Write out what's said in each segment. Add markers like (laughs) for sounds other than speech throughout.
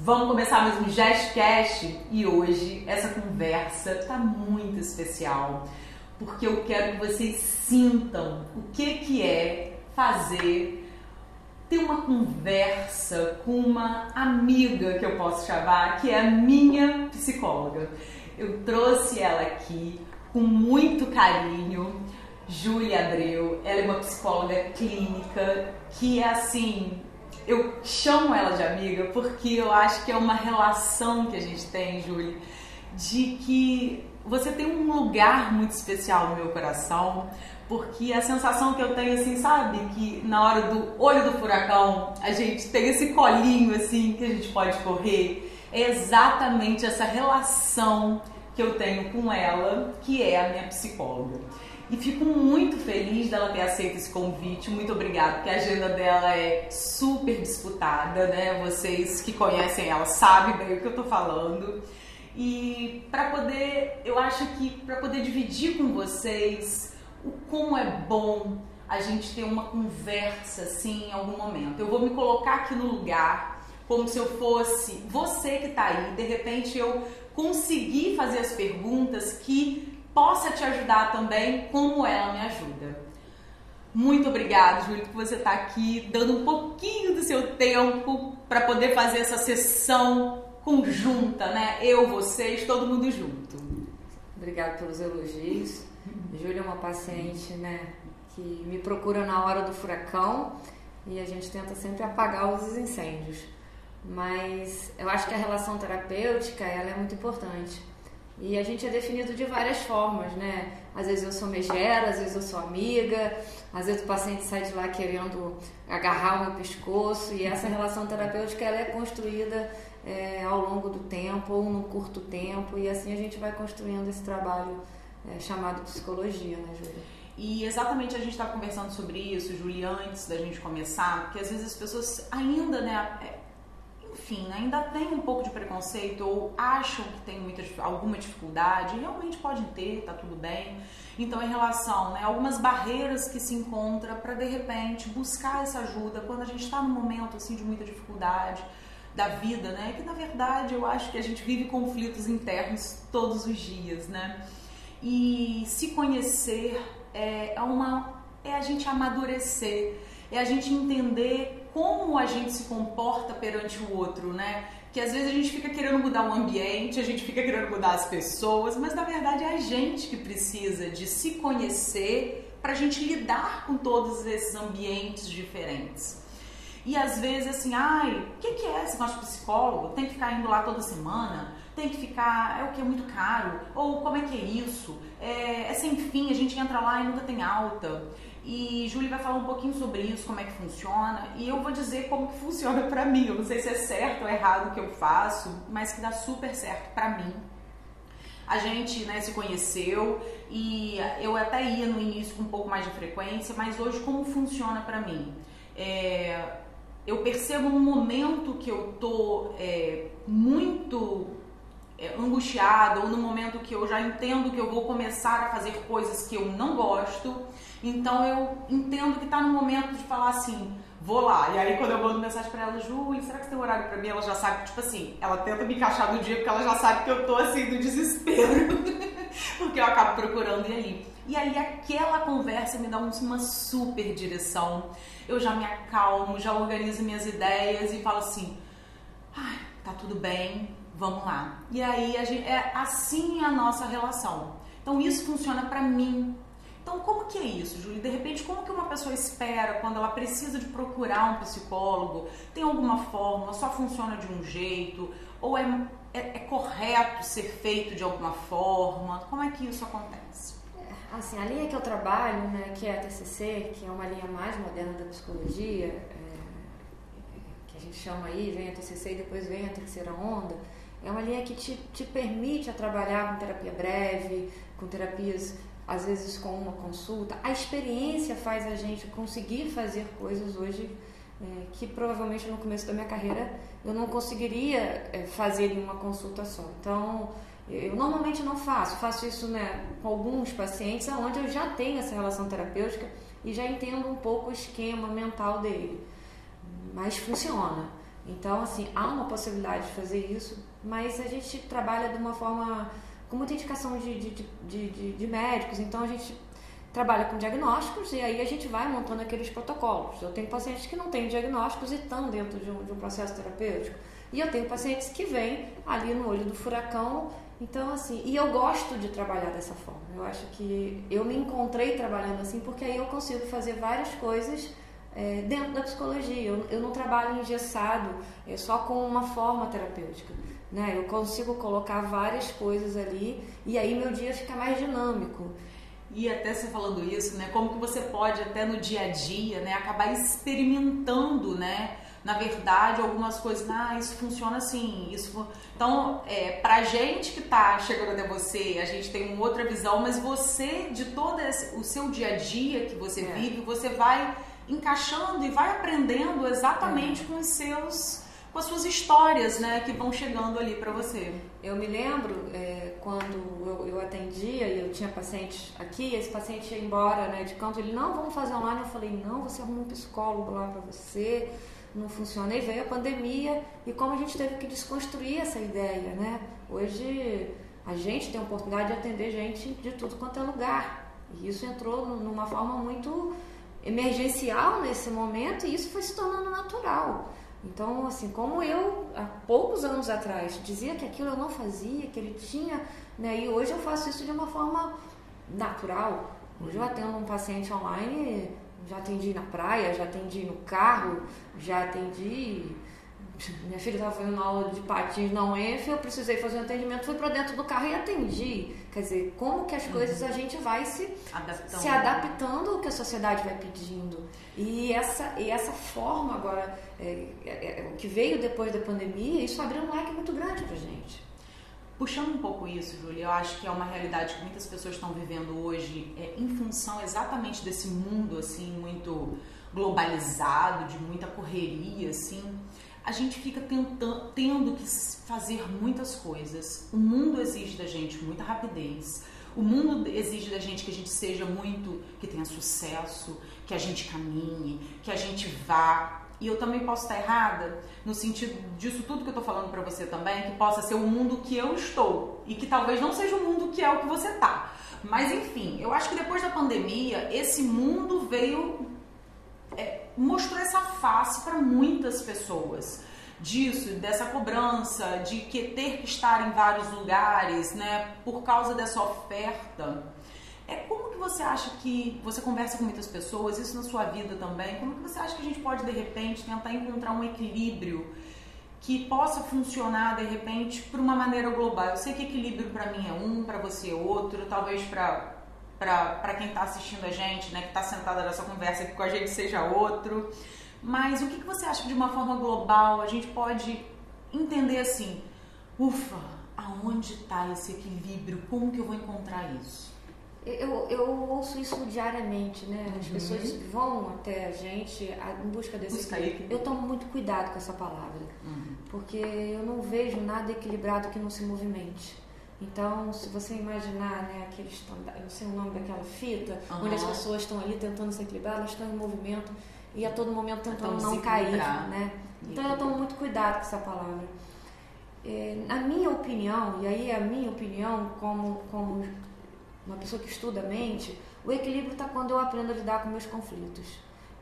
Vamos começar mais um Gestcast e hoje essa conversa está muito especial porque eu quero que vocês sintam o que, que é fazer, ter uma conversa com uma amiga que eu posso chamar, que é a minha psicóloga. Eu trouxe ela aqui com muito carinho, Júlia Abreu. Ela é uma psicóloga clínica que é assim, eu chamo ela de amiga porque eu acho que é uma relação que a gente tem, Júlia, de que você tem um lugar muito especial no meu coração, porque a sensação que eu tenho, assim, sabe, que na hora do olho do furacão a gente tem esse colinho, assim, que a gente pode correr, é exatamente essa relação que eu tenho com ela, que é a minha psicóloga. E fico muito feliz dela ter aceito esse convite. Muito obrigada, porque a agenda dela é super disputada, né? Vocês que conhecem ela sabem bem o que eu tô falando. E para poder, eu acho que para poder dividir com vocês o como é bom a gente ter uma conversa assim em algum momento. Eu vou me colocar aqui no lugar como se eu fosse você que está aí, de repente eu conseguir fazer as perguntas que possa te ajudar também, como ela me ajuda. Muito obrigada, Júlio, por você estar aqui, dando um pouquinho do seu tempo para poder fazer essa sessão conjunta, né? Eu, vocês, todo mundo junto. Obrigada pelos elogios. Júlia é uma paciente, né, que me procura na hora do furacão e a gente tenta sempre apagar os incêndios. Mas eu acho que a relação terapêutica ela é muito importante. E a gente é definido de várias formas, né? Às vezes eu sou megera, às vezes eu sou amiga, às vezes o paciente sai de lá querendo agarrar o meu pescoço e essa relação terapêutica ela é construída é, ao longo do tempo ou no curto tempo e assim a gente vai construindo esse trabalho é, chamado psicologia, né, Júlia? E exatamente a gente estava conversando sobre isso, Julia, antes da gente começar, porque às vezes as pessoas ainda, né, enfim, ainda tem um pouco de preconceito ou acham que tem muita, alguma dificuldade, realmente podem ter, tá tudo bem. Então, em relação né, algumas barreiras que se encontra para de repente buscar essa ajuda quando a gente está num momento assim de muita dificuldade da vida, né? Que na verdade eu acho que a gente vive conflitos internos todos os dias, né? E se conhecer é, é uma é a gente amadurecer, é a gente entender como a gente se comporta perante o outro, né? Que às vezes a gente fica querendo mudar o ambiente, a gente fica querendo mudar as pessoas, mas na verdade é a gente que precisa de se conhecer para a gente lidar com todos esses ambientes diferentes. E às vezes assim, ai, o que, que é esse nosso psicólogo? Tem que ficar indo lá toda semana? Tem que ficar, é o que é muito caro? Ou como é que é isso? É, é sem fim, a gente entra lá e nunca tem alta. E Júlia vai falar um pouquinho sobre isso, como é que funciona, e eu vou dizer como que funciona para mim. Eu não sei se é certo ou errado o que eu faço, mas que dá super certo para mim. A gente né, se conheceu e eu até ia no início com um pouco mais de frequência, mas hoje como funciona para mim? É, eu percebo um momento que eu tô é, muito é, angustiada ou no momento que eu já entendo que eu vou começar a fazer coisas que eu não gosto, então eu entendo que está no momento de falar assim, vou lá. E aí quando eu mando mensagem para ela, Ju, será que você tem horário para mim? Ela já sabe, tipo assim, ela tenta me encaixar no dia porque ela já sabe que eu tô assim do desespero, (laughs) porque eu acabo procurando ir ali. E aí aquela conversa me dá uma super direção eu já me acalmo, já organizo minhas ideias e falo assim: ah, tá tudo bem, vamos lá. E aí gente, é assim a nossa relação. Então isso funciona para mim. Então como que é isso, Júlia? De repente, como que uma pessoa espera quando ela precisa de procurar um psicólogo? Tem alguma fórmula? Só funciona de um jeito? Ou é, é, é correto ser feito de alguma forma? Como é que isso acontece? Assim, a linha que eu trabalho, né, que é a TCC, que é uma linha mais moderna da psicologia, é, que a gente chama aí, vem a TCC e depois vem a terceira onda, é uma linha que te, te permite a trabalhar com terapia breve, com terapias às vezes com uma consulta. A experiência faz a gente conseguir fazer coisas hoje é, que provavelmente no começo da minha carreira eu não conseguiria é, fazer em uma consulta só. Então, eu normalmente não faço, faço isso né, com alguns pacientes onde eu já tenho essa relação terapêutica e já entendo um pouco o esquema mental dele. Mas funciona. Então, assim, há uma possibilidade de fazer isso, mas a gente trabalha de uma forma com muita indicação de, de, de, de, médicos, então a gente trabalha com diagnósticos e aí a gente vai montando aqueles protocolos. Eu tenho pacientes que não têm diagnósticos e estão dentro de um, de um processo terapêutico. E eu tenho pacientes que vêm ali no olho do furacão. Então, assim, e eu gosto de trabalhar dessa forma. Eu acho que eu me encontrei trabalhando assim porque aí eu consigo fazer várias coisas é, dentro da psicologia. Eu, eu não trabalho engessado, é só com uma forma terapêutica. Né? Eu consigo colocar várias coisas ali e aí meu dia fica mais dinâmico. E até você falando isso, né? Como que você pode até no dia a dia, né? Acabar experimentando, né? Na verdade, algumas coisas, ah, isso funciona assim, isso. Então, é, pra gente que tá chegando até você, a gente tem uma outra visão, mas você, de todo esse, o seu dia a dia que você é. vive, você vai encaixando e vai aprendendo exatamente é. com os seus com as suas histórias, né, que vão chegando ali para você. Eu me lembro é, quando eu, eu, atendia e eu tinha paciente aqui, esse paciente ia embora, né, de canto, ele não, vamos fazer online. Eu falei, não, você arruma um psicólogo lá para você. Não funciona. E veio a pandemia e como a gente teve que desconstruir essa ideia, né? Hoje a gente tem a oportunidade de atender gente de tudo quanto é lugar. E isso entrou numa forma muito emergencial nesse momento e isso foi se tornando natural. Então, assim, como eu, há poucos anos atrás, dizia que aquilo eu não fazia, que ele tinha, né, e hoje eu faço isso de uma forma natural. Hoje eu atendo um paciente online, já atendi na praia, já atendi no carro, já atendi minha filha estava fazendo aula de patins na UEF, eu precisei fazer um atendimento, fui para dentro do carro e atendi. Quer dizer, como que as uhum. coisas a gente vai se adaptando. se adaptando ao que a sociedade vai pedindo. E essa, e essa forma agora, é, é, é, que veio depois da pandemia, isso abriu um leque muito grande para gente. Puxando um pouco isso, Júlia, eu acho que é uma realidade que muitas pessoas estão vivendo hoje é, em função exatamente desse mundo assim muito globalizado, de muita correria, assim a gente fica tentando, tendo que fazer muitas coisas. O mundo exige da gente muita rapidez. O mundo exige da gente que a gente seja muito, que tenha sucesso, que a gente caminhe, que a gente vá. E eu também posso estar errada no sentido disso tudo que eu estou falando para você também, que possa ser o mundo que eu estou e que talvez não seja o mundo que é o que você tá. Mas enfim, eu acho que depois da pandemia, esse mundo veio mostrou essa face para muitas pessoas disso, dessa cobrança, de que ter que estar em vários lugares, né, por causa dessa oferta. É como que você acha que você conversa com muitas pessoas, isso na sua vida também? Como que você acha que a gente pode de repente tentar encontrar um equilíbrio que possa funcionar de repente por uma maneira global? Eu sei que equilíbrio para mim é um, para você é outro, talvez para para quem está assistindo a gente, né, que está sentada nessa conversa aqui com a gente, seja outro. Mas o que, que você acha que de uma forma global a gente pode entender assim? Ufa, aonde está esse equilíbrio? Como que eu vou encontrar isso? Eu, eu ouço isso diariamente, né? As uhum. pessoas vão até a gente em busca desse busca equilíbrio. Eu tomo muito cuidado com essa palavra, uhum. porque eu não vejo nada equilibrado que não se movimente. Então, se você imaginar né, aquele eu não sei o nome daquela fita, uhum. onde as pessoas estão ali tentando se equilibrar, elas estão em movimento e a todo momento tentando não cair, né? Então eu tomo muito cuidado com essa palavra. É, na minha opinião, e aí é a minha opinião como, como uma pessoa que estuda a mente, o equilíbrio está quando eu aprendo a lidar com meus conflitos.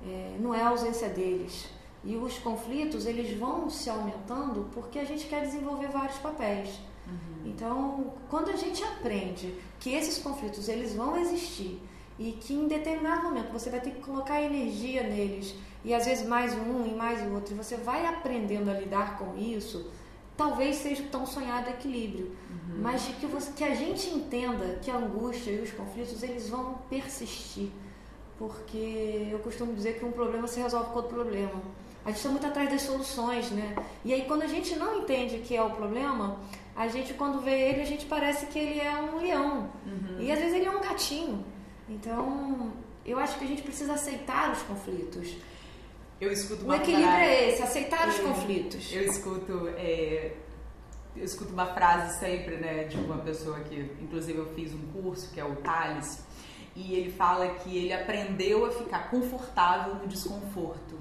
É, não é a ausência deles. E os conflitos, eles vão se aumentando porque a gente quer desenvolver vários papéis. Uhum. Então, quando a gente aprende que esses conflitos eles vão existir e que em determinado momento você vai ter que colocar energia neles e às vezes mais um e mais o outro, e você vai aprendendo a lidar com isso, talvez seja tão sonhado equilíbrio, uhum. mas de que, você, que a gente entenda que a angústia e os conflitos eles vão persistir, porque eu costumo dizer que um problema se resolve com outro problema. A gente está muito atrás das soluções, né? E aí quando a gente não entende que é o problema, a gente, quando vê ele, a gente parece que ele é um leão. Uhum. E às vezes ele é um gatinho. Então, eu acho que a gente precisa aceitar os conflitos. Eu escuto uma O equilíbrio frase, é esse, aceitar os conflitos. Eu escuto, é, eu escuto uma frase sempre, né, de uma pessoa que, inclusive, eu fiz um curso, que é o Thales, e ele fala que ele aprendeu a ficar confortável no desconforto.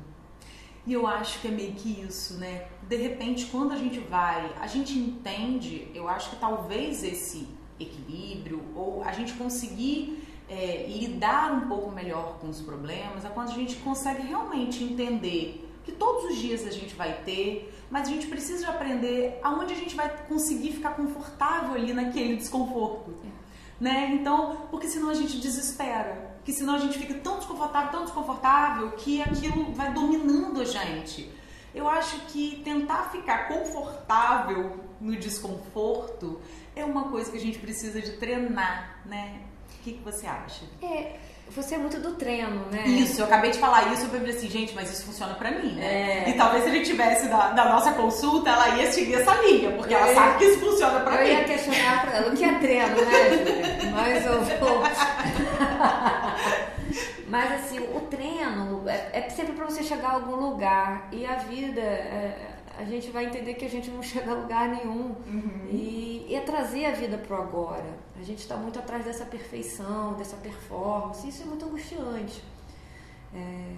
E eu acho que é meio que isso, né? De repente, quando a gente vai, a gente entende, eu acho que talvez esse equilíbrio ou a gente conseguir é, lidar um pouco melhor com os problemas é quando a gente consegue realmente entender que todos os dias a gente vai ter, mas a gente precisa de aprender aonde a gente vai conseguir ficar confortável ali naquele desconforto. Né? Então, porque senão a gente desespera, que senão a gente fica tão desconfortável, tão desconfortável que aquilo vai dominando a gente. Eu acho que tentar ficar confortável no desconforto é uma coisa que a gente precisa de treinar, né? O que, que você acha? É, você é muito do treino, né? Isso, eu acabei de falar isso, eu falei assim, gente, mas isso funciona pra mim, né? É. E talvez se ele tivesse da, da, nossa consulta, ela ia seguir essa linha, porque eu ela ia, sabe que isso funciona pra eu mim. Eu ia questionar pra ela o que é treino, né? Mas eu vou. (laughs) Mas assim, o treino é, é sempre para você chegar a algum lugar. E a vida, é, a gente vai entender que a gente não chega a lugar nenhum. Uhum. E, e é trazer a vida pro agora. A gente está muito atrás dessa perfeição, dessa performance. Isso é muito angustiante. É,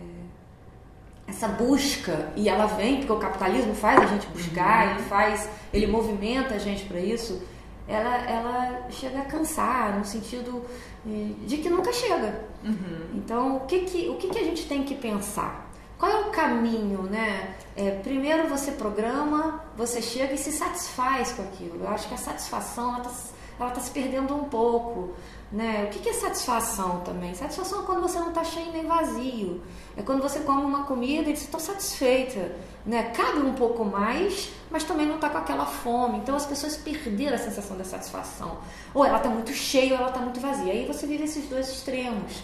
essa busca, e ela vem porque o capitalismo faz a gente buscar, uhum. ele faz, ele movimenta a gente para isso, ela, ela chega a cansar, no sentido de que nunca chega. Uhum. Então, o, que, que, o que, que a gente tem que pensar? Qual é o caminho, né? É, primeiro você programa, você chega e se satisfaz com aquilo. Eu acho que a satisfação ela está ela tá se perdendo um pouco. Né? O que, que é satisfação também? Satisfação é quando você não está cheio nem vazio. É quando você come uma comida e diz, estou satisfeita. Né? Cabe um pouco mais, mas também não está com aquela fome. Então as pessoas perderam a sensação da satisfação. Ou ela está muito cheia ou ela está muito vazia. Aí você vive esses dois extremos.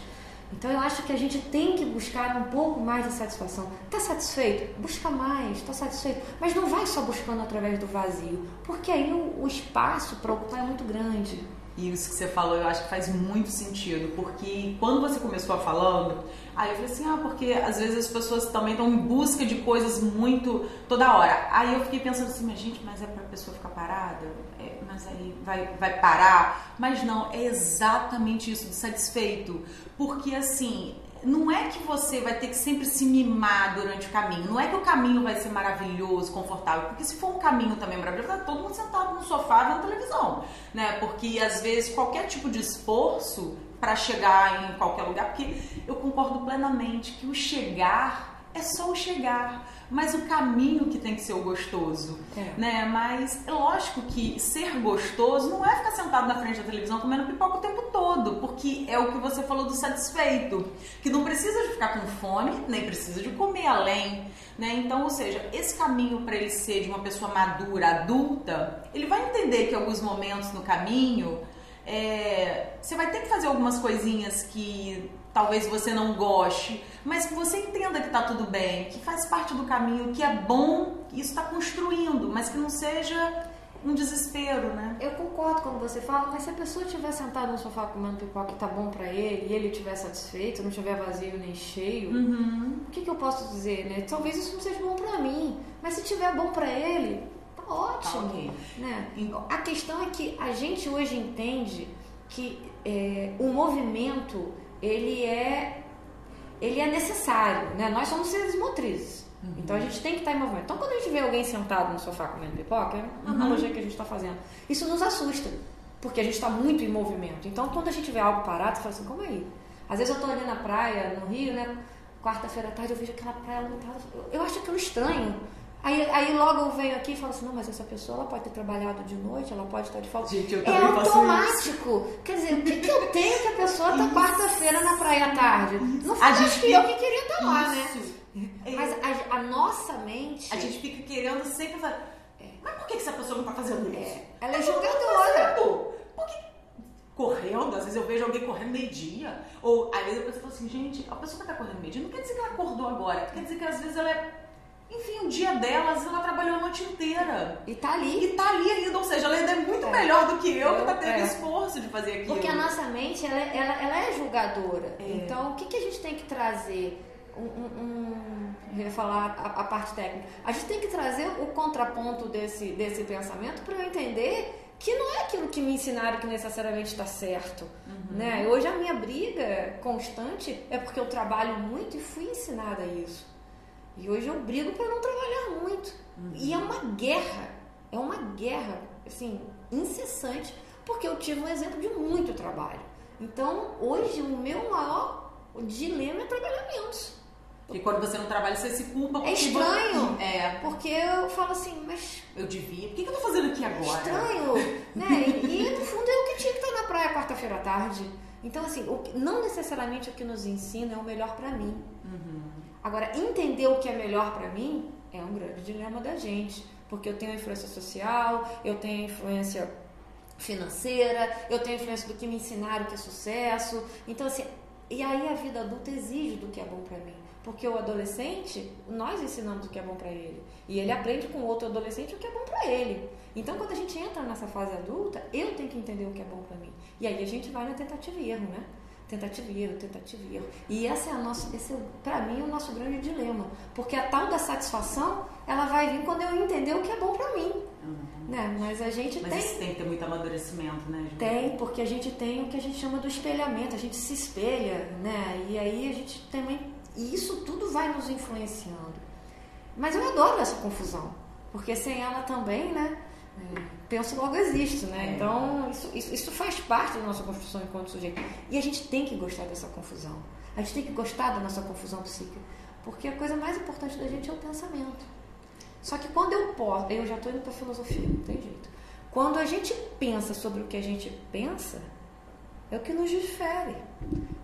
Então eu acho que a gente tem que buscar um pouco mais de satisfação. Está satisfeito? Busca mais, está satisfeito. Mas não vai só buscando através do vazio, porque aí o, o espaço para ocupar é muito grande. E isso que você falou, eu acho que faz muito sentido, porque quando você começou a falando, aí eu falei assim, ah, porque às vezes as pessoas também estão em busca de coisas muito toda hora. Aí eu fiquei pensando assim, mas gente, mas é pra pessoa ficar parada? Mas aí vai, vai parar? Mas não, é exatamente isso, satisfeito. Porque assim, não é que você vai ter que sempre se mimar durante o caminho. Não é que o caminho vai ser maravilhoso, confortável. Porque se for um caminho também maravilhoso, tá todo mundo sentado no sofá vendo televisão, né? Porque às vezes qualquer tipo de esforço para chegar em qualquer lugar, porque eu concordo plenamente que o chegar é só o chegar mas o caminho que tem que ser o gostoso, é. né? Mas é lógico que ser gostoso não é ficar sentado na frente da televisão comendo pipoca o tempo todo, porque é o que você falou do satisfeito, que não precisa de ficar com fome, nem precisa de comer além, né? Então, ou seja, esse caminho para ele ser de uma pessoa madura, adulta, ele vai entender que em alguns momentos no caminho é, você vai ter que fazer algumas coisinhas que talvez você não goste, mas que você entenda que está tudo bem, que faz parte do caminho, que é bom, que isso está construindo, mas que não seja um desespero, né? Eu concordo quando você fala, mas se a pessoa estiver sentada no sofá comendo pipoca que tá bom para ele e ele estiver satisfeito, não estiver vazio nem cheio, uhum. o que, que eu posso dizer, né? Talvez isso não seja bom para mim, mas se tiver bom para ele, tá ótimo, tá okay. né? A questão é que a gente hoje entende que é, o movimento ele é ele é necessário, né? Nós somos seres motrizes. Uhum. Então a gente tem que estar em movimento. Então quando a gente vê alguém sentado no sofá comendo pipoca, é a uhum. analogia que a gente está fazendo. Isso nos assusta, porque a gente está muito em movimento. Então quando a gente vê algo parado, você fala assim, como aí? Às vezes eu estou ali na praia, no Rio, né? Quarta-feira à tarde eu vejo aquela praia lotada. Eu acho aquilo estranho. Aí, aí logo eu venho aqui e falo assim, não, mas essa pessoa ela pode ter trabalhado de noite, ela pode estar de folga. Gente, eu é automático. Quer dizer, o que, que eu tenho que a pessoa tá quarta-feira na praia à tarde? Não foi a gente que eu que queria estar lá, né? É. Mas a, a, nossa mente. A gente fica querendo sempre fazer. É. Mas por que essa pessoa não tá fazendo isso? É. Ela é jogadora. Por que correndo, às vezes eu vejo alguém correndo meio-dia, ou às vezes a pessoa fala assim, gente, a pessoa que tá correndo meio-dia não quer dizer que ela acordou agora, quer dizer que às vezes ela é enfim, o dia dela, ela trabalhou a noite inteira. E tá ali. E tá ali ainda, ou seja, ela ainda é muito é. melhor do que eu, que tá tendo é. esforço de fazer aquilo. Porque a nossa mente, ela, ela, ela é julgadora. É. Então, o que, que a gente tem que trazer? Um, um, um, eu ia falar a, a, parte técnica. A gente tem que trazer o contraponto desse, desse pensamento para eu entender que não é aquilo que me ensinaram que necessariamente está certo. Uhum. Né? Hoje a minha briga constante é porque eu trabalho muito e fui ensinada isso. E hoje eu brigo para não trabalhar muito. Uhum. E é uma guerra, é uma guerra, assim, incessante, porque eu tive um exemplo de muito trabalho. Então, hoje, o meu maior dilema é trabalhar menos. E quando você não trabalha, você se culpa. É estranho. Você... É. Porque eu falo assim, mas. Eu devia. Por que, que eu tô fazendo aqui agora? Estranho. né? E, e, no fundo é o que tinha que estar na praia quarta-feira à tarde. Então, assim, o, não necessariamente o que nos ensina é o melhor para mim. Uhum. Agora, entender o que é melhor para mim é um grande dilema da gente. Porque eu tenho influência social, eu tenho influência financeira, eu tenho influência do que me ensinaram que é sucesso. Então, assim, e aí a vida adulta exige do que é bom para mim. Porque o adolescente, nós ensinamos o que é bom para ele. E ele aprende com outro adolescente o que é bom para ele. Então, quando a gente entra nessa fase adulta, eu tenho que entender o que é bom para mim. E aí a gente vai na tentativa e erro, né? Tentativa e erro, tentativa e erro. E esse é, a nosso, esse é, para mim, o nosso grande dilema. Porque a tal da satisfação, ela vai vir quando eu entender o que é bom para mim. Uhum. Né? Mas a gente Mas tem. Mas tem que ter muito amadurecimento, né? Gente? Tem, porque a gente tem o que a gente chama do espelhamento, a gente se espelha, né? E aí a gente também e isso tudo vai nos influenciando. Mas eu adoro essa confusão, porque sem ela também, né? Penso logo existe, né? É. Então isso, isso, isso, faz parte da nossa construção enquanto sujeito. E a gente tem que gostar dessa confusão. A gente tem que gostar da nossa confusão psíquica, porque a coisa mais importante da gente é o pensamento. Só que quando eu posso, eu já estou indo para a filosofia, não tem jeito. Quando a gente pensa sobre o que a gente pensa, é o que nos difere.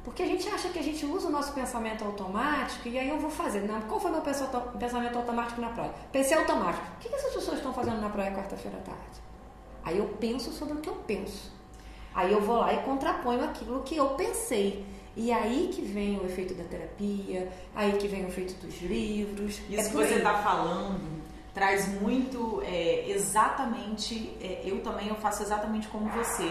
Porque a gente acha que a gente usa o nosso pensamento automático e aí eu vou fazer. Não, qual foi meu pensamento automático na praia? Pensei automático. O que essas pessoas estão fazendo na praia quarta-feira à tarde? Aí eu penso sobre o que eu penso. Aí eu vou lá e contraponho aquilo que eu pensei. E aí que vem o efeito da terapia, aí que vem o efeito dos livros. Isso é que você está falando traz muito é, exatamente. É, eu também eu faço exatamente como você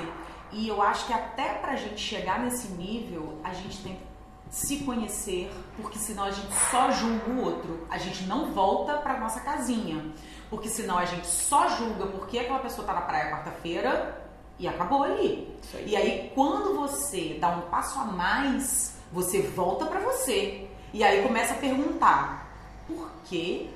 e eu acho que até pra gente chegar nesse nível, a gente tem que se conhecer, porque senão a gente só julga o outro. A gente não volta pra nossa casinha. Porque senão a gente só julga porque aquela pessoa tá na praia quarta-feira e acabou ali. Aí. E aí quando você dá um passo a mais, você volta para você. E aí começa a perguntar: por que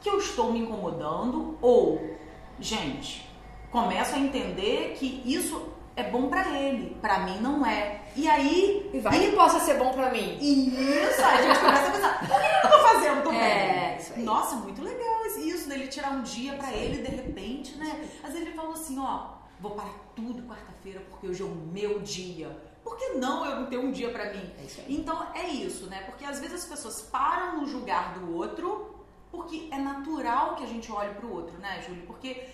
que eu estou me incomodando? Ou, gente, começo a entender que isso é bom para ele, para mim não é. E aí. E vai que possa ser bom para mim. Isso, a gente começa a pensar, por que eu não tô fazendo também? É, isso aí. Nossa, muito legal isso dele tirar um dia para ele de repente, né? Às vezes ele falou assim, ó, vou parar tudo quarta-feira porque hoje é o meu dia. Por que não eu não ter um dia para mim? É então é isso, né? Porque às vezes as pessoas param no julgar do outro porque é natural que a gente olhe pro outro, né, Júlio? Porque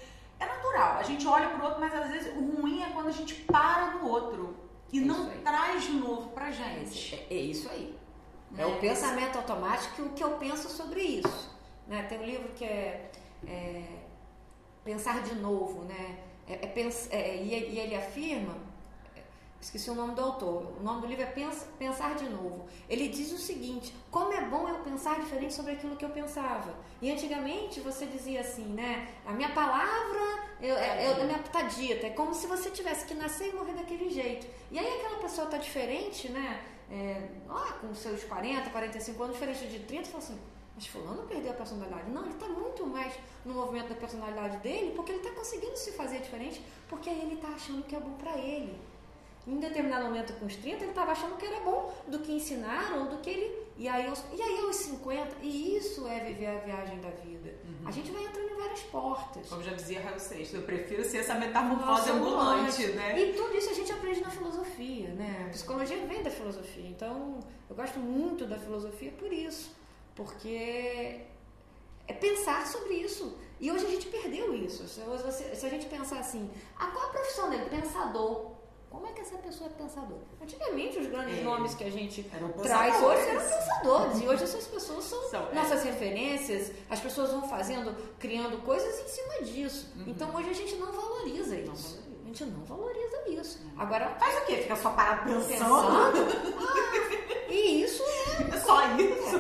é natural. A gente olha pro outro, mas às vezes o ruim é quando a gente para no outro e é não traz de novo pra gente. É, é isso aí. É, é o pensamento automático e o que eu penso sobre isso. Né? Tem um livro que é, é Pensar de Novo, né? É, é, é e ele afirma esqueci o nome do autor. O nome do livro é Pensar de Novo. Ele diz o seguinte: como é bom eu pensar diferente sobre aquilo que eu pensava. E antigamente você dizia assim, né? A minha palavra eu, é, a minha tá dita. É como se você tivesse que nascer e morrer daquele jeito. E aí aquela pessoa tá diferente, né? É, ó, com seus 40, 45 anos, diferente de 30, fala assim. Mas fulano perdeu a personalidade. Não, ele está muito mais no movimento da personalidade dele, porque ele está conseguindo se fazer diferente, porque aí ele está achando que é bom para ele. Em determinado momento, com os 30, ele estava achando que era bom do que ensinaram, ou do que ele. E aí, aos, e aí aos 50, e isso é viver a viagem da vida. Uhum. A gente vai entrando em várias portas. Como já dizia Raul Seixas, eu prefiro ser essa metamorfose ambulante, né? E tudo isso a gente aprende na filosofia, né? A psicologia vem da filosofia. Então, eu gosto muito da filosofia por isso. Porque é pensar sobre isso. E hoje a gente perdeu isso. Se, a gente pensar assim, ah, qual a profissão dele? Pensador. Como é que essa pessoa é pensador? Antigamente, os grandes é. nomes que a gente traz hoje eram pensadores. e hoje essas pessoas são, são é. nossas é. referências. As pessoas vão fazendo, criando coisas em cima disso. Uhum. Então, hoje a gente não valoriza isso. Não valoriza. A gente não valoriza isso. Uhum. Agora, faz o quê? Fica só parado pensando? pensando? Ah, e isso é... (laughs) É só isso?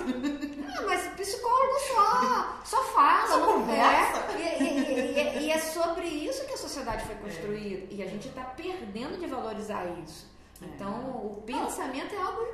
Mas psicólogo só, só fala, só não conversa. É. E, e, e, e, é sobre isso que a sociedade foi construída. É. E a gente está perdendo de valorizar isso. É. Então, o pensamento é algo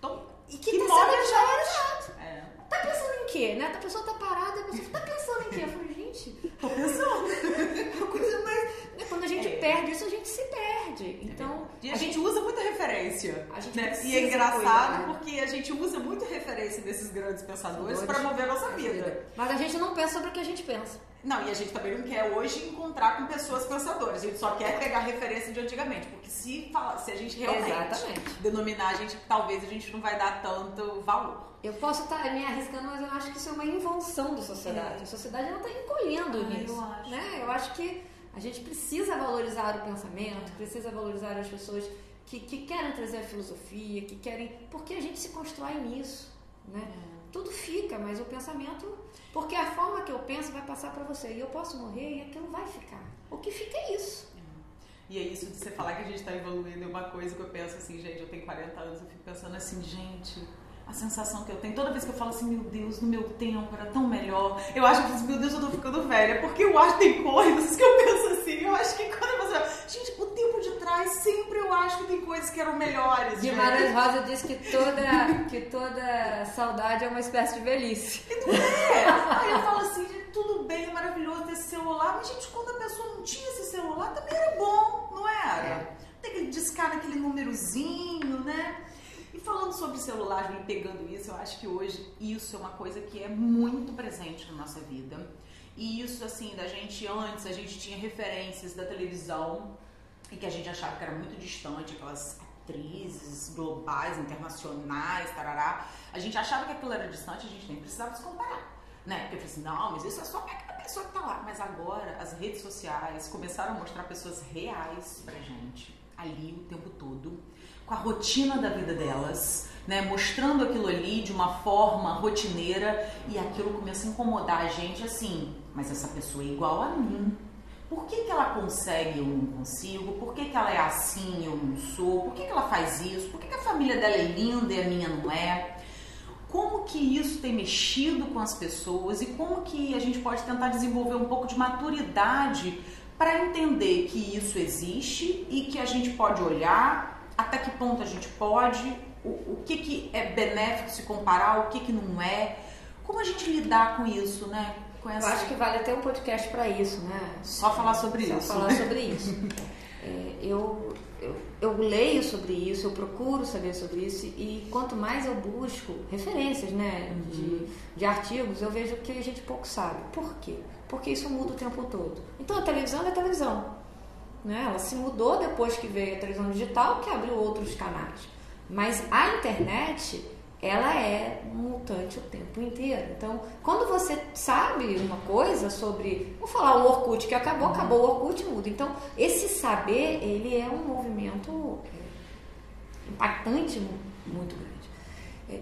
Tom, e que, que está sendo desvalorizado. É. tá pensando em quê? Né? A pessoa tá parada, a pessoa tá pensando em quê? Eu falei, gente, tô pensando. (laughs) É coisa mais. Quando a gente é. perde isso, a gente se perde. Então. E a, a gente, gente, usa muita referência. A gente né? E é engraçado cuidar. porque a gente usa muita referência desses grandes pensadores para mover a nossa vida. Mas a gente não pensa sobre o que a gente pensa. Não, e a gente também não quer hoje encontrar com pessoas pensadoras. A gente só quer pegar referência de antigamente. Porque se, fala, se a gente realmente Exatamente. denominar a gente, talvez a gente não vai dar tanto valor. Eu posso estar me arriscando, mas eu acho que isso é uma invenção da sociedade. É. A sociedade está encolhendo ah, nisso. Eu acho. Né? eu acho que a gente precisa valorizar o pensamento, precisa valorizar as pessoas que, que querem trazer a filosofia, que querem. Porque a gente se constrói nisso. Né? É. Tudo fica, mas o pensamento porque a forma que eu penso vai passar para você. E eu posso morrer e aquilo vai ficar. O que fica é isso. E é isso de você falar que a gente está evoluindo é uma coisa que eu penso assim, gente, eu tenho 40 anos, eu fico pensando assim, gente, a sensação que eu tenho, toda vez que eu falo assim, meu Deus, no meu tempo era tão melhor, eu acho que, meu Deus, eu tô ficando velha, porque eu acho que tem coisas que eu penso assim, eu acho que quando você. Gente, o tempo de trás, sempre eu acho que tem coisas que eram melhores. Guimarães Rosa diz que toda, que toda saudade é uma espécie de velhice. Não é? Aí eu falo assim, tudo bem, é maravilhoso ter esse celular, mas, gente, quando a pessoa não tinha esse celular, também era bom, não era? É. Tem que discar naquele númerozinho, né? E falando sobre celular, me pegando isso, eu acho que hoje isso é uma coisa que é muito presente na nossa vida. E isso, assim, da gente antes, a gente tinha referências da televisão e que a gente achava que era muito distante, aquelas atrizes globais, internacionais, tarará. A gente achava que aquilo era distante, a gente nem precisava se comparar. Né? Porque eu falei assim, não, mas isso é só aquela pessoa que tá lá. Mas agora as redes sociais começaram a mostrar pessoas reais pra gente, ali o tempo todo, com a rotina da vida delas, né? Mostrando aquilo ali de uma forma rotineira e aquilo começa a incomodar a gente assim, mas essa pessoa é igual a mim. Por que, que ela consegue e eu não consigo? Por que, que ela é assim e eu não sou? Por que, que ela faz isso? Por que, que a família dela é linda e a minha não é? Como que isso tem mexido com as pessoas e como que a gente pode tentar desenvolver um pouco de maturidade para entender que isso existe e que a gente pode olhar até que ponto a gente pode, o, o que, que é benéfico se comparar, o que, que não é, como a gente lidar com isso, né? com essa... Eu acho que vale até um podcast para isso, né? Só falar sobre Só isso. Só falar sobre (laughs) isso. É, eu, eu, eu, leio sobre isso, eu procuro saber sobre isso e quanto mais eu busco referências, né, uhum. de, de artigos, eu vejo que a gente pouco sabe. Por quê? Porque isso muda o tempo todo. Então a televisão é a televisão. Né? Ela se mudou depois que veio a televisão digital, que abriu outros canais. Mas a internet ela é mutante o tempo inteiro. Então, quando você sabe uma coisa sobre, vou falar o Orkut que acabou, acabou o Orkut muda. Então, esse saber, ele é um movimento é, impactante muito grande. É,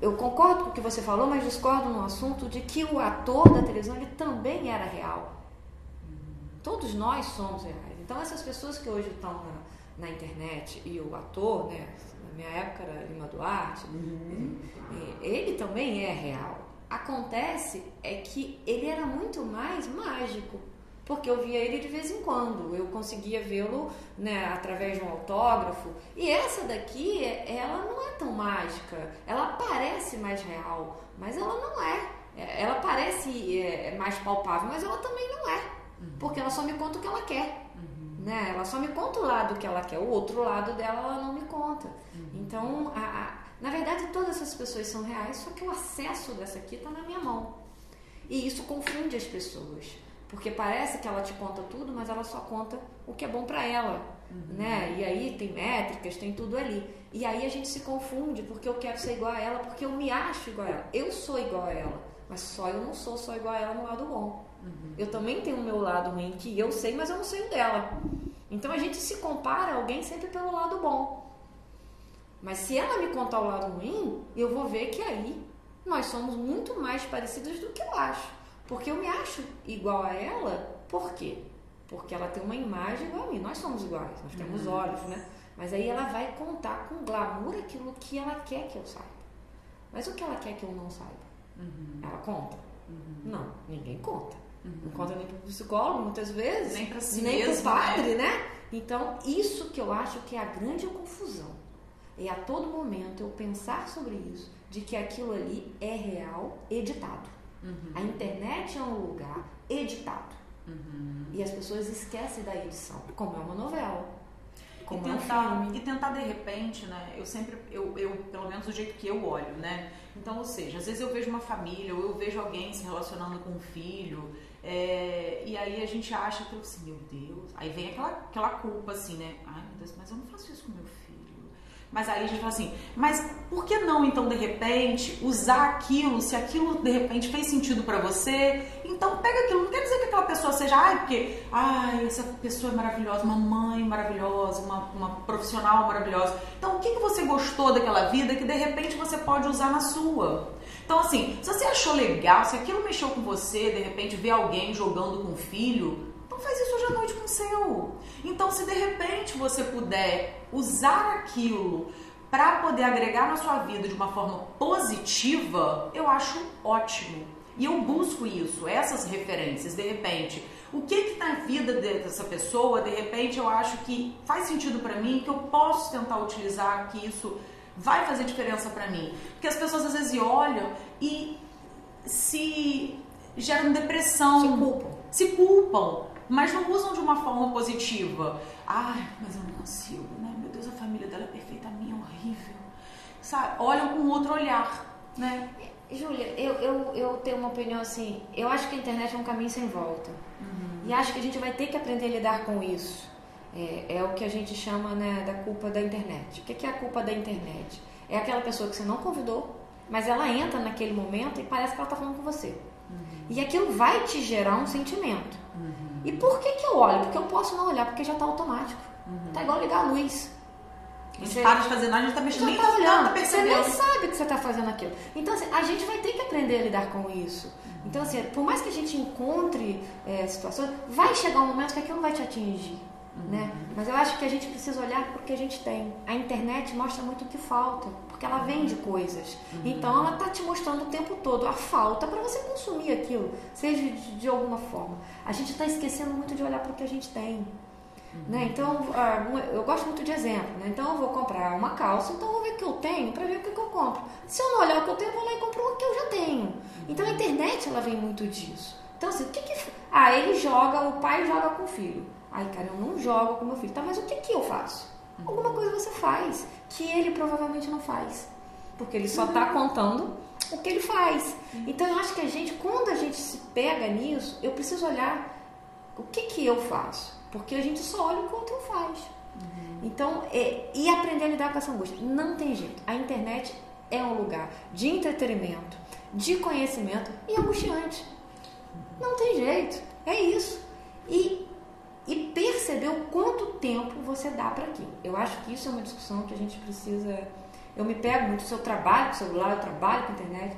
eu concordo com o que você falou, mas discordo no assunto de que o ator da televisão ele também era real. Todos nós somos reais. Então, essas pessoas que hoje estão na, na internet e o ator, né, minha época era Lima Duarte, uhum. ele também é real. Acontece é que ele era muito mais mágico, porque eu via ele de vez em quando, eu conseguia vê-lo né, através de um autógrafo. E essa daqui, ela não é tão mágica, ela parece mais real, mas ela não é. Ela parece é, mais palpável, mas ela também não é, uhum. porque ela só me conta o que ela quer. Né? Ela só me conta o lado que ela quer, o outro lado dela ela não me conta. Uhum. Então, a, a, na verdade, todas essas pessoas são reais, só que o acesso dessa aqui está na minha mão. E isso confunde as pessoas, porque parece que ela te conta tudo, mas ela só conta o que é bom para ela. Uhum. Né? E aí tem métricas, tem tudo ali. E aí a gente se confunde, porque eu quero ser igual a ela, porque eu me acho igual a ela. Eu sou igual a ela, mas só eu não sou só igual a ela no lado bom. Uhum. Eu também tenho o meu lado ruim que eu sei, mas eu não sei o dela. Então a gente se compara a alguém sempre pelo lado bom. Mas se ela me contar o lado ruim, eu vou ver que aí nós somos muito mais parecidos do que eu acho. Porque eu me acho igual a ela, por quê? Porque ela tem uma imagem igual a mim. Nós somos iguais, nós temos uhum. olhos, né? Mas aí ela vai contar com glamour aquilo que ela quer que eu saiba. Mas o que ela quer que eu não saiba? Uhum. Ela conta? Uhum. Não, ninguém conta. Uhum. Não conta nem para o psicólogo, muitas vezes. Nem para si Nem para o padre, né? né? Então, isso que eu acho que é a grande confusão. É a todo momento eu pensar sobre isso de que aquilo ali é real, editado. Uhum. A internet é um lugar editado. Uhum. E as pessoas esquecem da edição, como é uma novela. Como e tentar, é um e tentar de repente, né? Eu sempre, eu, eu, pelo menos do jeito que eu olho, né? Então, ou seja, às vezes eu vejo uma família ou eu vejo alguém se relacionando com um filho, é, e aí a gente acha que assim, meu Deus, aí vem aquela, aquela culpa assim, né? Ai meu Deus, mas eu não faço isso com meu filho. Mas aí a gente fala assim, mas por que não então de repente usar aquilo, se aquilo de repente fez sentido para você, então pega aquilo. Não quer dizer que aquela pessoa seja, ai, porque, ai, essa pessoa é maravilhosa, uma mãe maravilhosa, uma, uma profissional maravilhosa. Então o que, que você gostou daquela vida que de repente você pode usar na sua? Então, assim, se você achou legal, se aquilo mexeu com você, de repente ver alguém jogando com o filho, então faz isso hoje à noite com o seu. Então, se de repente você puder usar aquilo para poder agregar na sua vida de uma forma positiva, eu acho ótimo. E eu busco isso, essas referências, de repente. O que que na vida dessa pessoa, de repente, eu acho que faz sentido para mim, que eu posso tentar utilizar, que isso vai fazer diferença para mim. Porque as pessoas às vezes olham e se geram depressão, se culpam. Se culpam mas não usam de uma forma positiva. Ai, mas eu não consigo, né? Meu Deus, a família dela é perfeita, a minha é horrível. Sabe? Olham com outro olhar, né? Júlia, eu, eu, eu tenho uma opinião assim, eu acho que a internet é um caminho sem volta. Uhum. E acho que a gente vai ter que aprender a lidar com isso. É, é o que a gente chama né, da culpa da internet. O que é a culpa da internet? É aquela pessoa que você não convidou, mas ela entra naquele momento e parece que ela está falando com você. Uhum. E aquilo vai te gerar um sentimento. Uhum. E por que, que eu olho? Porque eu posso não olhar, porque já está automático. Uhum. Tá igual ligar a luz. Gente para de fazer nada, a gente tá mexendo, nem tá olhando, tá você nem sabe que você está fazendo aquilo. Então, assim, a gente vai ter que aprender a lidar com isso. Então, assim, por mais que a gente encontre é, situações, vai chegar um momento que aquilo não vai te atingir. Uhum. Né? Mas eu acho que a gente precisa olhar porque a gente tem. A internet mostra muito o que falta, porque ela vende coisas. Uhum. Então ela está te mostrando o tempo todo a falta para você consumir aquilo, seja de, de alguma forma. A gente está esquecendo muito de olhar para o que a gente tem. Uhum. Né? Então, ah, eu gosto muito de exemplo. Né? Então, eu vou comprar uma calça, então eu vou ver o que eu tenho para ver o que, eu compro. Se eu não olhar o que eu tenho, eu vou lá e compro o que eu já tenho. Então, a internet ela vem muito disso. Então, assim, o que que. Ah, ele joga, o pai joga com o filho. Ai, cara, eu não jogo com meu filho. Tá, mas o que que eu faço? Alguma coisa você faz que ele provavelmente não faz. Porque ele só está contando o que ele faz. Então eu acho que a gente, quando a gente se pega nisso, eu preciso olhar o que que eu faço. Porque a gente só olha o que o outro faz. Uhum. Então, é, e aprender a lidar com essa angústia. Não tem jeito. A internet é um lugar de entretenimento, de conhecimento e angustiante. Não tem jeito. É isso. E e perceber o quanto tempo você dá para aquilo. Eu acho que isso é uma discussão que a gente precisa. Eu me pego muito, se eu trabalho com celular, eu trabalho com internet,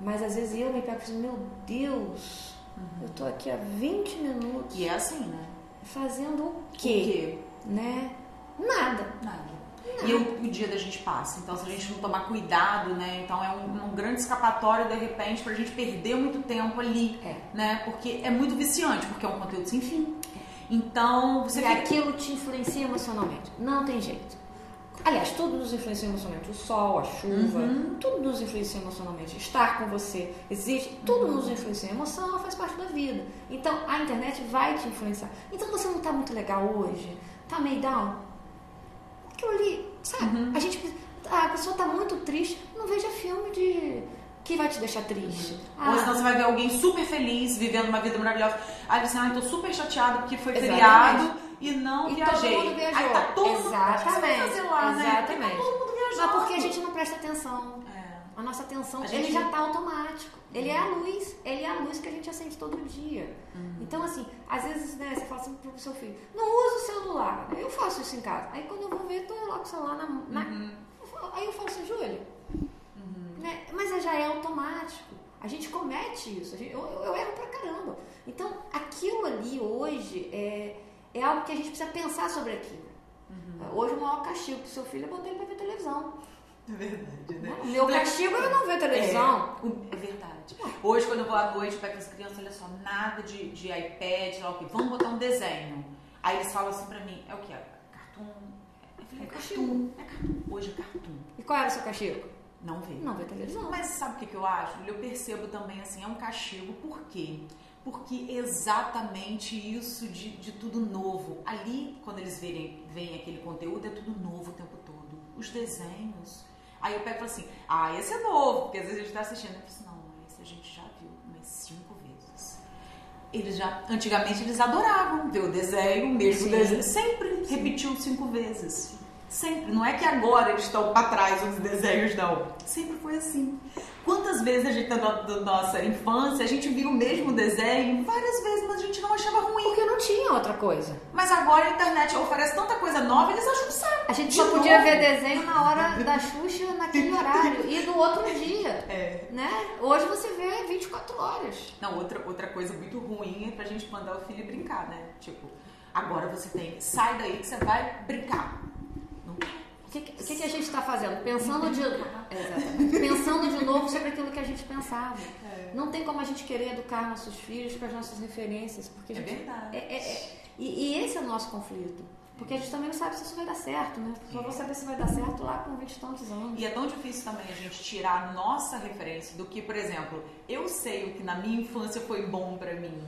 mas às vezes eu me pego e meu Deus, uhum. eu tô aqui há 20 minutos. E é assim, né? Fazendo o quê? O quê? Né? Nada. Nada. E o, dia da gente passa. Então, se a gente não tomar cuidado, né? Então, é um, um grande escapatório, de repente, pra gente perder muito tempo ali. É. Né? Porque é muito viciante, porque é um conteúdo sem fim. Então, você. E fica... aquilo te influencia emocionalmente. Não tem jeito. Aliás, tudo nos influencia emocionalmente. O sol, a chuva, uhum. tudo nos influencia emocionalmente. Estar com você existe, tudo uhum. nos influencia. A emoção faz parte da vida. Então a internet vai te influenciar. Então você não está muito legal hoje, tá meio down. Aquilo ali, sabe? Uhum. A gente. A pessoa está muito triste, não veja filme de que vai te deixar triste. Ah. Ou senão você vai ver alguém super feliz, vivendo uma vida maravilhosa. Aí você, ai, tô super chateada porque foi Exatamente. feriado e não e viajei. Todo mundo viajou. Aí tá todo Exatamente. mundo fazer lá, né? Exatamente. Tá todo mundo viajando. Mas porque a gente não presta atenção. A nossa atenção, a ele já tá automático. Ele é a luz, ele é a luz que a gente acende todo dia. Uhum. Então, assim, às vezes, né, você fala assim pro seu filho, não usa o celular. Eu faço isso em casa. Aí quando eu vou ver, tô lá com o celular na. na... Uhum. Aí eu falo assim, Júlia, né? Mas já é automático. A gente comete isso. Gente, eu, eu, eu, erro pra caramba. Então, aquilo ali hoje é, é algo que a gente precisa pensar sobre aquilo. Uhum. Hoje, o maior castigo pro seu filho é botar ele pra ver televisão. É verdade, né? O meu castigo é não ver televisão. É, é verdade. Hoje, quando eu vou à noite para as crianças, olha só, nada de, de iPad, lá, o vamos botar um desenho. Aí eles falam assim pra mim, é o que? Cartoon? Eu falei, é, é cartoon. É cartoon. Hoje é cartoon. E qual era o seu castigo? Não vê. Não vê televisão. Mas sabe o que, que eu acho? Eu percebo também, assim, é um castigo. Por quê? Porque exatamente isso de, de tudo novo. Ali, quando eles verem, veem aquele conteúdo, é tudo novo o tempo todo. Os desenhos. Aí eu pego e falo assim, ah, esse é novo, porque às vezes a gente tá assistindo. Eu falo assim, não, esse a gente já viu umas cinco vezes. Eles já, antigamente eles adoravam ver o desenho, o mesmo Sim. desenho. Sempre Sim. repetiu cinco vezes. Sempre. Não é que agora eles estão para trás os desenhos, não. Sempre foi assim. Quantas vezes a gente, na nossa infância, a gente viu o mesmo desenho várias vezes, mas a gente não achava ruim. Porque não tinha outra coisa. Mas agora a internet oferece tanta coisa nova, eles acham saco. A gente só podia novo. ver desenho na hora da Xuxa naquele horário e do outro dia. (laughs) É. Né? Hoje você vê 24 horas. Não, outra, outra coisa muito ruim é pra gente mandar o filho brincar, né? Tipo, agora você tem, sai daí que você vai brincar. O que, que, que a gente está fazendo? Pensando de, Exatamente. Pensando de novo sobre aquilo que a gente pensava. É. Não tem como a gente querer educar nossos filhos com as nossas referências. Porque É gente- verdade. é- é- é- e, e esse é o nosso conflito. Porque a gente também não sabe se isso vai dar certo, né? Só vou saber se vai dar certo lá com 20 e tantos anos. E é tão difícil também a gente tirar a nossa referência do que, por exemplo, eu sei o que na minha infância foi bom pra mim.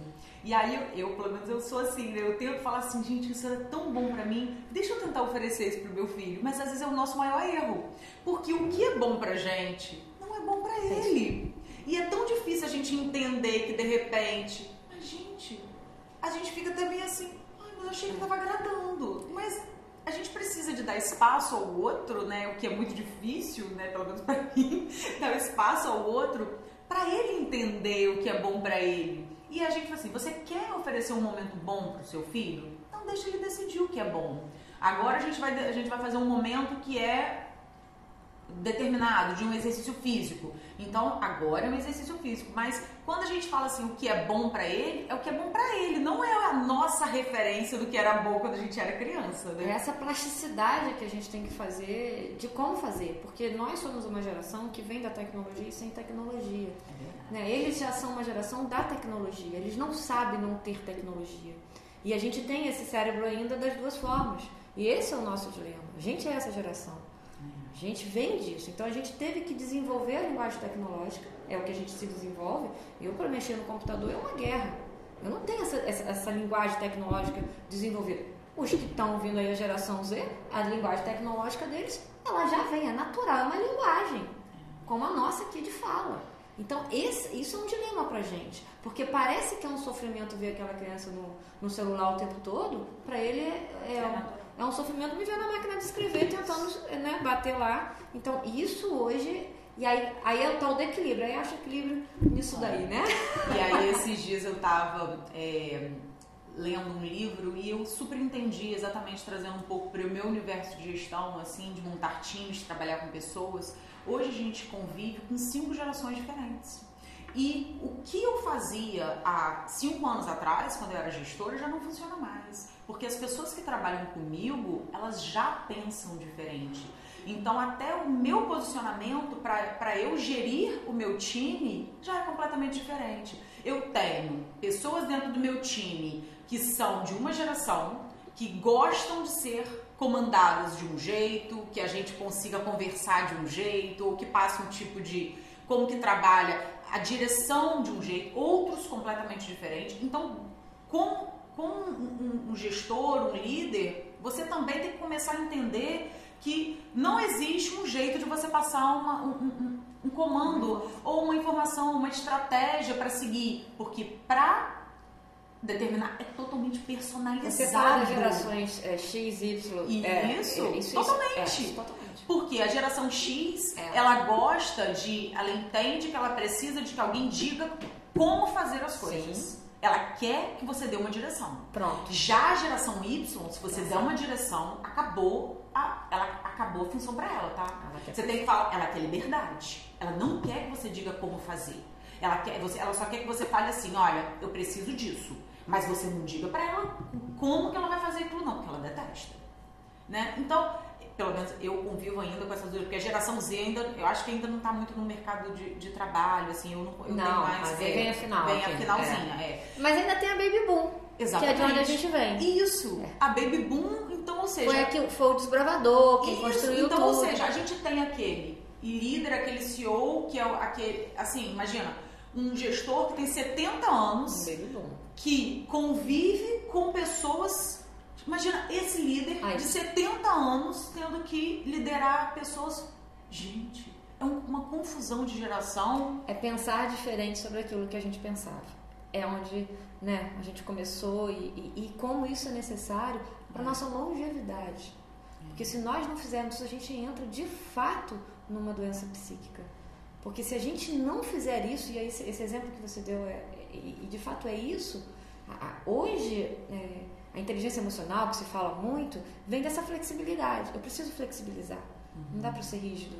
E aí eu, eu, pelo menos eu sou assim, né? Eu tento falar assim, gente, isso era tão bom pra mim, deixa eu tentar oferecer isso pro meu filho. Mas às vezes é o nosso maior erro. Porque o que é bom pra gente não é bom pra ele. E é tão difícil a gente entender que de repente, mas gente, a gente fica também assim, ai, mas eu achei que tava agradando. Mas a gente precisa de dar espaço ao outro, né? O que é muito difícil, né? Pelo menos pra (laughs) mim, dar espaço ao outro pra ele entender o que é bom pra ele. E a gente fala assim, você quer oferecer um momento bom pro seu filho? Então deixa ele decidir o que é bom. Agora a gente vai, a gente vai fazer um momento que é determinado de um exercício físico. Então, agora é um exercício físico, mas quando a gente fala assim, o que é bom pra ele, é o que é bom pra ele, não é a nossa referência do que era bom quando a gente era criança, É né? essa plasticidade que a gente tem que fazer de como fazer, porque nós somos uma geração que vem da tecnologia e sem tecnologia. Né? Eles já são uma geração da tecnologia, eles não sabem não ter tecnologia. E a gente tem esse cérebro ainda das duas formas. E esse é o nosso dilema. A gente é essa geração. A gente vem disso. Então a gente teve que desenvolver a linguagem tecnológica, é o que a gente se desenvolve. Eu, para mexer no computador, é uma guerra. Eu não tenho essa, essa, essa linguagem tecnológica desenvolvida. Os que estão vindo aí a geração Z, a linguagem tecnológica deles, ela já vem, é natural, é uma linguagem, como a nossa aqui de fala. Então, esse, isso é um dilema pra gente, porque parece que é um sofrimento ver aquela criança no, no celular o tempo todo, pra ele é, é, um, é um sofrimento me ver na máquina de escrever, tentando né, bater lá. Então, isso hoje. E aí, aí é o tal do equilíbrio, aí acho equilíbrio nisso daí, né? E aí esses dias eu tava é, lendo um livro e eu super entendi exatamente trazendo um pouco para o meu universo de gestão, assim, de montar times, trabalhar com pessoas. Hoje a gente convive com cinco gerações diferentes. E o que eu fazia há cinco anos atrás, quando eu era gestora, já não funciona mais. Porque as pessoas que trabalham comigo, elas já pensam diferente. Então, até o meu posicionamento para eu gerir o meu time já é completamente diferente. Eu tenho pessoas dentro do meu time que são de uma geração, que gostam de ser comandadas de um jeito, que a gente consiga conversar de um jeito, ou que passe um tipo de como que trabalha a direção de um jeito, outros completamente diferentes. Então, com, com um, um gestor, um líder, você também tem que começar a entender que não existe um jeito de você passar uma, um, um, um comando ou uma informação, uma estratégia para seguir, porque para determinar é totalmente personalizado. Você fala gerações é, X, Y. É, isso, é, isso, totalmente. É, totalmente. Porque a geração X, É. ela gosta de, ela entende que ela precisa de que alguém diga como fazer as coisas. Sim. Ela quer que você dê uma direção. Pronto. Já a geração Y, se você der uma direção, acabou a, ela acabou a função para ela, tá? Ela Você tem que falar, ela quer liberdade. Ela não quer que você diga como fazer. Ela quer, você, ela só quer que você fale assim, olha, eu preciso disso. Mas você não diga para ela como que ela vai fazer aquilo não, porque ela detesta. Né? Então, pelo menos eu convivo ainda com essas duas, porque a geração Z ainda, eu acho que ainda não está muito no mercado de, de trabalho, assim, eu não, eu Não, tenho mais. mas aí vem a final, Vem a finalzinha, é. Mas ainda tem a Baby Boom, Exatamente. que é de onde a gente vem. Isso, a Baby Boom, então, ou seja, Foi, aqui, foi o desbravador, quem isso, construiu então, tudo. ou seja, a gente tem aquele líder, aquele CEO que é aquele, assim, imagina, um gestor que tem 70 anos, que convive com pessoas. Imagina esse líder Ai. de 70 anos tendo que liderar pessoas. Gente, é uma confusão de geração. É pensar diferente sobre aquilo que a gente pensava. É onde né, a gente começou e, e, e como isso é necessário para nossa longevidade. Porque se nós não fizermos isso, a gente entra de fato numa doença psíquica. Porque se a gente não fizer isso, e esse, esse exemplo que você deu, é, e, de fato é isso, hoje é, a inteligência emocional, que se fala muito, vem dessa flexibilidade. Eu preciso flexibilizar. Uhum. Não dá para ser rígido.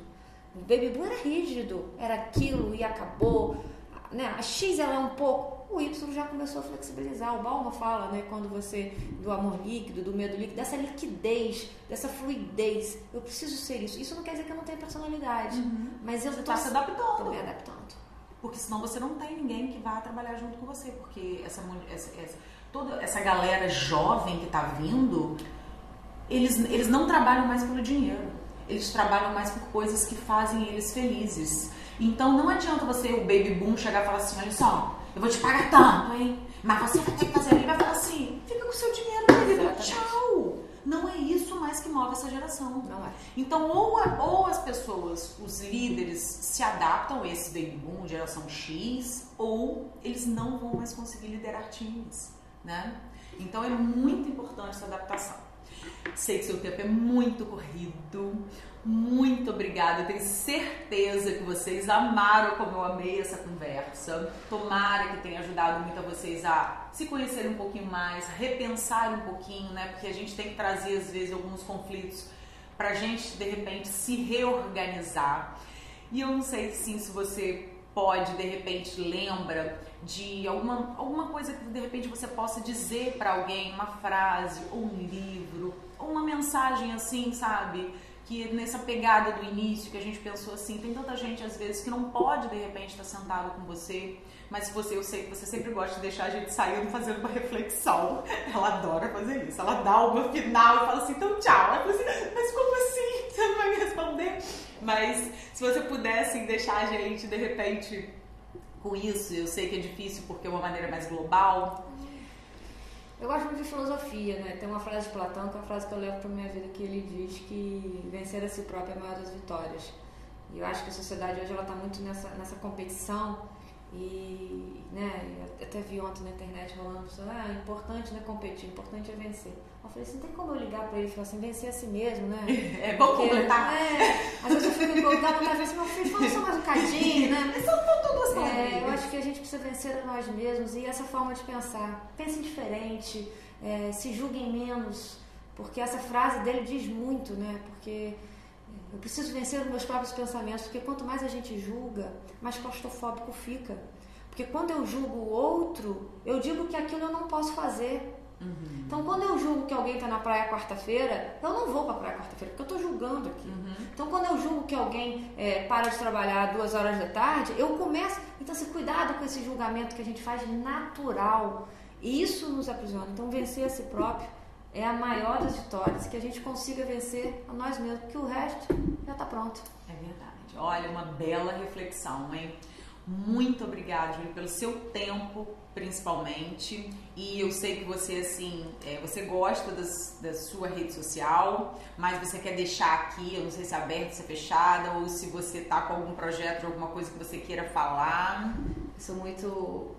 O Baby Blue era rígido, era aquilo e acabou. Né? A X ela é um pouco o Y já começou a flexibilizar. O Balma fala, né, quando você, do amor líquido, do medo líquido, dessa liquidez, dessa fluidez. Eu preciso ser isso. Isso não quer dizer que eu não tenho personalidade, uhum. mas eu estou se adaptando. Tô me adaptando. Porque senão você não tem ninguém que vá trabalhar junto com você, porque essa, essa, essa toda essa galera jovem que está vindo, eles, eles não trabalham mais pelo dinheiro. Eles trabalham mais por coisas que fazem eles felizes. Então não adianta você, o baby boom, chegar e falar assim, olha só, eu vou te pagar tanto, hein? Mas você vai ter que fazer ali, vai falar assim, fica com o seu dinheiro, querido, tchau. Não é isso mais que move essa geração. Não é. Então, ou, a, ou as pessoas, os líderes, se adaptam a esse baby boom, geração X, ou eles não vão mais conseguir liderar times, né? Então, é muito importante essa adaptação. Sei que seu tempo é muito corrido. Muito obrigada. Eu tenho certeza que vocês amaram como eu amei essa conversa. Tomara que tenha ajudado muito a vocês a se conhecerem um pouquinho mais, repensar um pouquinho, né? Porque a gente tem que trazer às vezes alguns conflitos pra gente de repente se reorganizar. E eu não sei sim se você pode de repente lembra de alguma, alguma coisa que de repente você possa dizer para alguém, uma frase, ou um livro, ou uma mensagem assim, sabe? Que nessa pegada do início que a gente pensou assim, tem tanta gente às vezes que não pode de repente estar sentado com você, mas você, eu sei que você sempre gosta de deixar a gente saindo fazendo uma reflexão. Ela adora fazer isso. Ela dá uma final e fala assim, então tchau. Assim, mas como assim? Você não vai me responder? Mas se você pudesse deixar a gente de repente com isso? Eu sei que é difícil porque é uma maneira mais global. Eu gosto muito de filosofia, né? Tem uma frase de Platão, que é uma frase que eu levo para minha vida, que ele diz que vencer a si próprio é a maior das vitórias. E eu acho que a sociedade hoje ela está muito nessa, nessa competição e, né, eu até vi ontem na internet rolando, ah, importante não é competir, importante é vencer. Eu falei assim, tem como eu ligar pra ele e falar assim, vencer a si mesmo, né? (laughs) É bom Porque, completar. É, às vezes eu fico de assim, meu filho, fala só mais um cadinho, né? (laughs) São todos é, Eu acho que a gente precisa vencer a nós mesmos e essa forma de pensar. Pensem diferente, é, se julguem menos, porque essa frase dele diz muito, né? Porque eu preciso vencer os meus próprios pensamentos, porque quanto mais a gente julga, mais claustrofóbico fica. Porque quando eu julgo o outro, eu digo que aquilo eu não posso fazer. Uhum. Então, quando eu julgo que alguém está na praia quarta-feira, eu não vou para a praia quarta-feira, porque eu estou julgando aqui. Uhum. Então, quando eu julgo que alguém é, para de trabalhar duas horas da tarde, eu começo. Então, assim, cuidado com esse julgamento que a gente faz natural. E isso nos aprisiona. Então, vencer a si próprio é a maior das vitórias, que a gente consiga vencer a nós mesmos, porque o resto já está pronto. É verdade. Olha, uma bela reflexão, hein? Muito obrigada, Júlio, pelo seu tempo, principalmente. E eu sei que você, assim, é, você gosta das, da sua rede social, mas você quer deixar aqui, eu não sei se é aberta, se é fechada, ou se você tá com algum projeto, alguma coisa que você queira falar. sou muito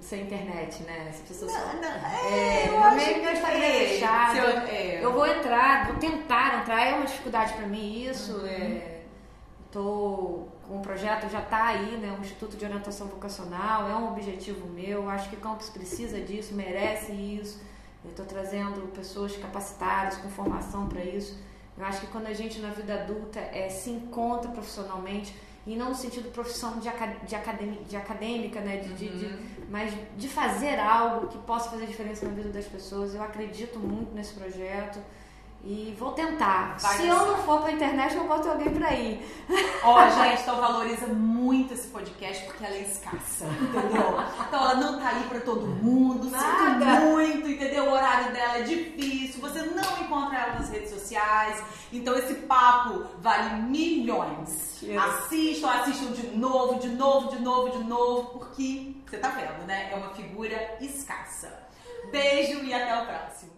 sem internet, né? As pessoas não, não, é, é, eu meio meu Instagram é fechado. Eu, é. eu vou entrar, vou tentar entrar, é uma dificuldade para mim isso. Uhum. É, tô um projeto já está aí, né? Um Instituto de Orientação Vocacional, é um objetivo meu. Acho que o campus precisa disso, merece isso. Eu estou trazendo pessoas capacitadas, com formação para isso. Eu acho que quando a gente na vida adulta é, se encontra profissionalmente, e não no sentido profissão de, de, acadêmica, de acadêmica, né? De, uhum. de, mas de fazer algo que possa fazer diferença na vida das pessoas. Eu acredito muito nesse projeto. E vou tentar. Vai Se eu não for pra internet, eu ter alguém pra ir. Ó, oh, gente, então valoriza muito esse podcast porque ela é escassa, entendeu? Então ela não tá aí pra todo mundo, Nada. sinto muito, entendeu? O horário dela é difícil, você não encontra ela nas nas redes sociais. Então esse papo vale milhões. Assistam, assistam de novo, de novo, de novo, de novo, porque você tá vendo, né? É uma figura escassa. Beijo e até o próximo.